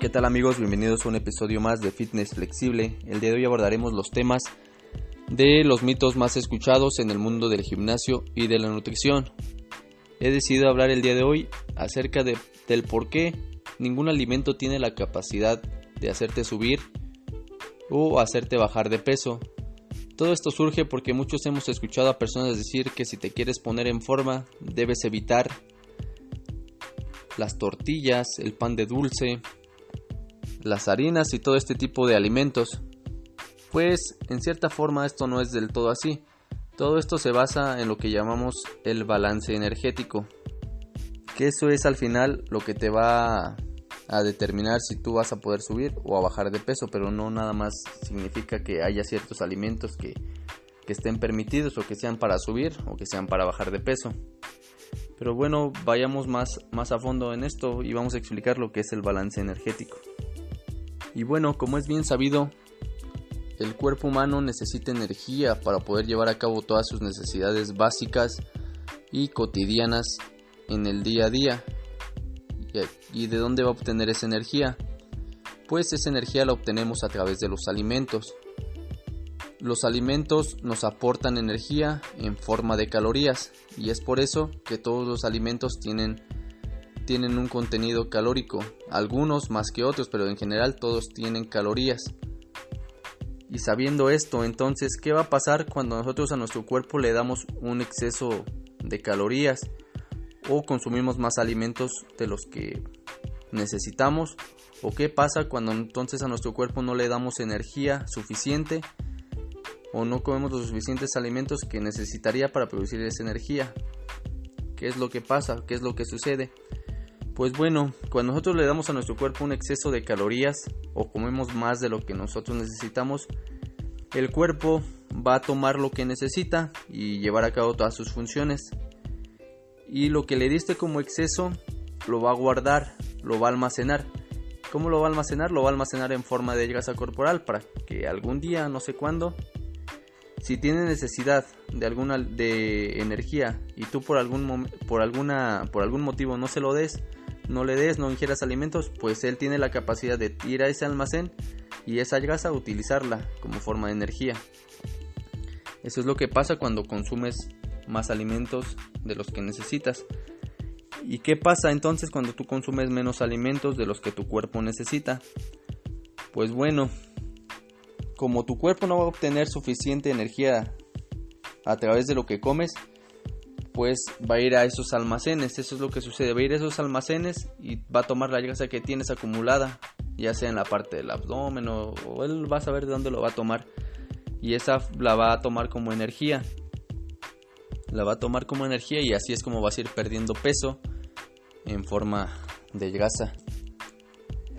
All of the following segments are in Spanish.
¿Qué tal amigos? Bienvenidos a un episodio más de Fitness Flexible. El día de hoy abordaremos los temas de los mitos más escuchados en el mundo del gimnasio y de la nutrición. He decidido hablar el día de hoy acerca de, del por qué ningún alimento tiene la capacidad de hacerte subir o hacerte bajar de peso. Todo esto surge porque muchos hemos escuchado a personas decir que si te quieres poner en forma debes evitar las tortillas, el pan de dulce, las harinas y todo este tipo de alimentos. Pues en cierta forma esto no es del todo así. Todo esto se basa en lo que llamamos el balance energético. Que eso es al final lo que te va a determinar si tú vas a poder subir o a bajar de peso, pero no nada más significa que haya ciertos alimentos que, que estén permitidos o que sean para subir o que sean para bajar de peso. Pero bueno, vayamos más, más a fondo en esto y vamos a explicar lo que es el balance energético. Y bueno, como es bien sabido, el cuerpo humano necesita energía para poder llevar a cabo todas sus necesidades básicas y cotidianas en el día a día. ¿Y de dónde va a obtener esa energía? Pues esa energía la obtenemos a través de los alimentos. Los alimentos nos aportan energía en forma de calorías y es por eso que todos los alimentos tienen tienen un contenido calórico, algunos más que otros, pero en general todos tienen calorías. Y sabiendo esto, entonces, ¿qué va a pasar cuando nosotros a nuestro cuerpo le damos un exceso de calorías o consumimos más alimentos de los que necesitamos? ¿O qué pasa cuando entonces a nuestro cuerpo no le damos energía suficiente o no comemos los suficientes alimentos que necesitaría para producir esa energía? ¿Qué es lo que pasa? ¿Qué es lo que sucede? Pues bueno, cuando nosotros le damos a nuestro cuerpo un exceso de calorías o comemos más de lo que nosotros necesitamos, el cuerpo va a tomar lo que necesita y llevar a cabo todas sus funciones. Y lo que le diste como exceso lo va a guardar, lo va a almacenar. ¿Cómo lo va a almacenar? Lo va a almacenar en forma de grasa corporal para que algún día, no sé cuándo, si tiene necesidad de alguna de energía y tú por algún por alguna por algún motivo no se lo des, no le des, no ingieras alimentos, pues él tiene la capacidad de ir a ese almacén y esa grasa utilizarla como forma de energía. Eso es lo que pasa cuando consumes más alimentos de los que necesitas. ¿Y qué pasa entonces cuando tú consumes menos alimentos de los que tu cuerpo necesita? Pues bueno, como tu cuerpo no va a obtener suficiente energía a través de lo que comes, pues va a ir a esos almacenes. Eso es lo que sucede. Va a ir a esos almacenes y va a tomar la grasa que tienes acumulada, ya sea en la parte del abdomen o, él va a saber de dónde lo va a tomar. Y esa la va a tomar como energía. La va a tomar como energía y así es como vas a ir perdiendo peso en forma de grasa.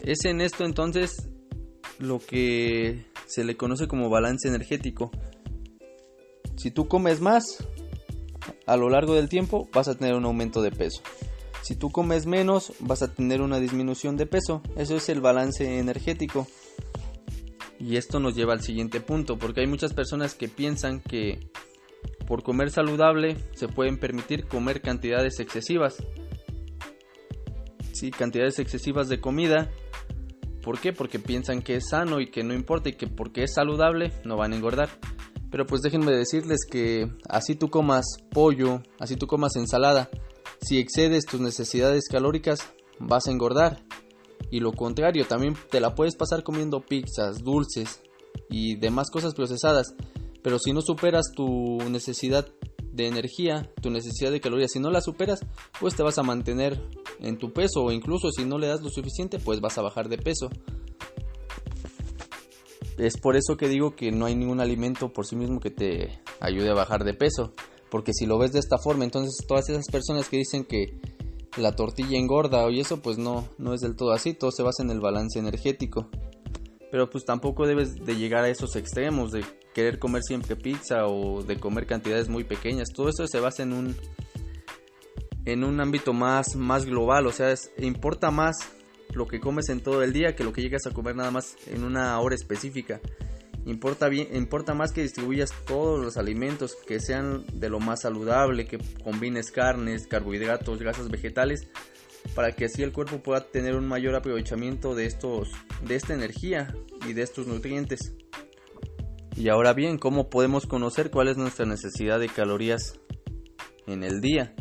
Es en esto entonces lo que se le conoce como balance energético. Si tú comes más, a lo largo del tiempo vas a tener un aumento de peso. Si tú comes menos, vas a tener una disminución de peso. Eso es el balance energético. Y esto nos lleva al siguiente punto, porque hay muchas personas que piensan que por comer saludable se pueden permitir comer cantidades excesivas. Sí, cantidades excesivas de comida. ¿Por qué? Porque piensan que es sano y que no importa y que porque es saludable no van a engordar. Pero pues déjenme decirles que así tú comas pollo, así tú comas ensalada, si excedes tus necesidades calóricas vas a engordar. Y lo contrario, también te la puedes pasar comiendo pizzas, dulces y demás cosas procesadas. Pero si no superas tu necesidad de energía, tu necesidad de calorías, si no la superas, pues te vas a mantener en tu peso o incluso si no le das lo suficiente, pues vas a bajar de peso. Es por eso que digo que no hay ningún alimento por sí mismo que te ayude a bajar de peso. Porque si lo ves de esta forma, entonces todas esas personas que dicen que la tortilla engorda y eso, pues no, no es del todo así. Todo se basa en el balance energético. Pero pues tampoco debes de llegar a esos extremos de querer comer siempre pizza o de comer cantidades muy pequeñas. Todo eso se basa en un en un ámbito más, más global, o sea, importa más lo que comes en todo el día que lo que llegas a comer nada más en una hora específica. Importa, bien, importa más que distribuyas todos los alimentos que sean de lo más saludable, que combines carnes, carbohidratos, grasas vegetales, para que así el cuerpo pueda tener un mayor aprovechamiento de estos de esta energía y de estos nutrientes. Y ahora bien, ¿cómo podemos conocer cuál es nuestra necesidad de calorías en el día?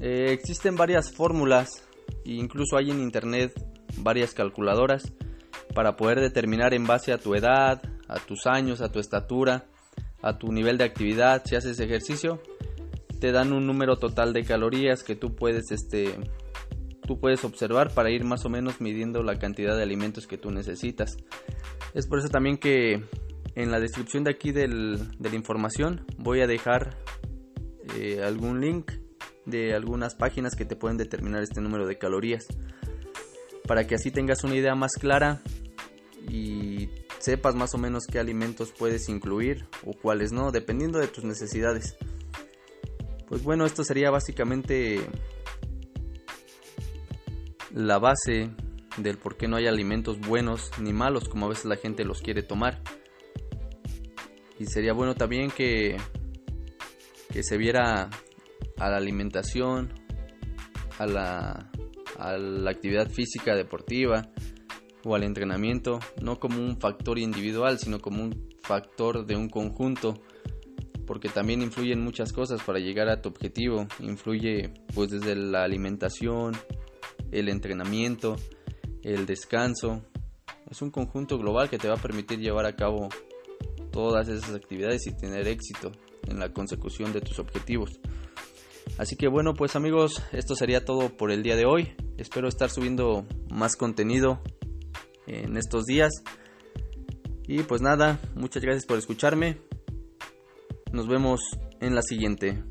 Eh, existen varias fórmulas e incluso hay en internet varias calculadoras para poder determinar en base a tu edad, a tus años, a tu estatura, a tu nivel de actividad, si haces ejercicio, te dan un número total de calorías que tú puedes este tú puedes observar para ir más o menos midiendo la cantidad de alimentos que tú necesitas. Es por eso también que en la descripción de aquí de la información voy a dejar eh, algún link de algunas páginas que te pueden determinar este número de calorías para que así tengas una idea más clara y sepas más o menos qué alimentos puedes incluir o cuáles no, dependiendo de tus necesidades. Pues bueno, esto sería básicamente la base del por qué no hay alimentos buenos ni malos como a veces la gente los quiere tomar. Y sería bueno también que, que se viera a la alimentación, a la, a la actividad física deportiva o al entrenamiento, no como un factor individual, sino como un factor de un conjunto, porque también influyen muchas cosas para llegar a tu objetivo, influye pues desde la alimentación, el entrenamiento, el descanso, es un conjunto global que te va a permitir llevar a cabo todas esas actividades y tener éxito en la consecución de tus objetivos. Así que bueno, pues amigos, esto sería todo por el día de hoy. Espero estar subiendo más contenido en estos días. Y pues nada, muchas gracias por escucharme. Nos vemos en la siguiente.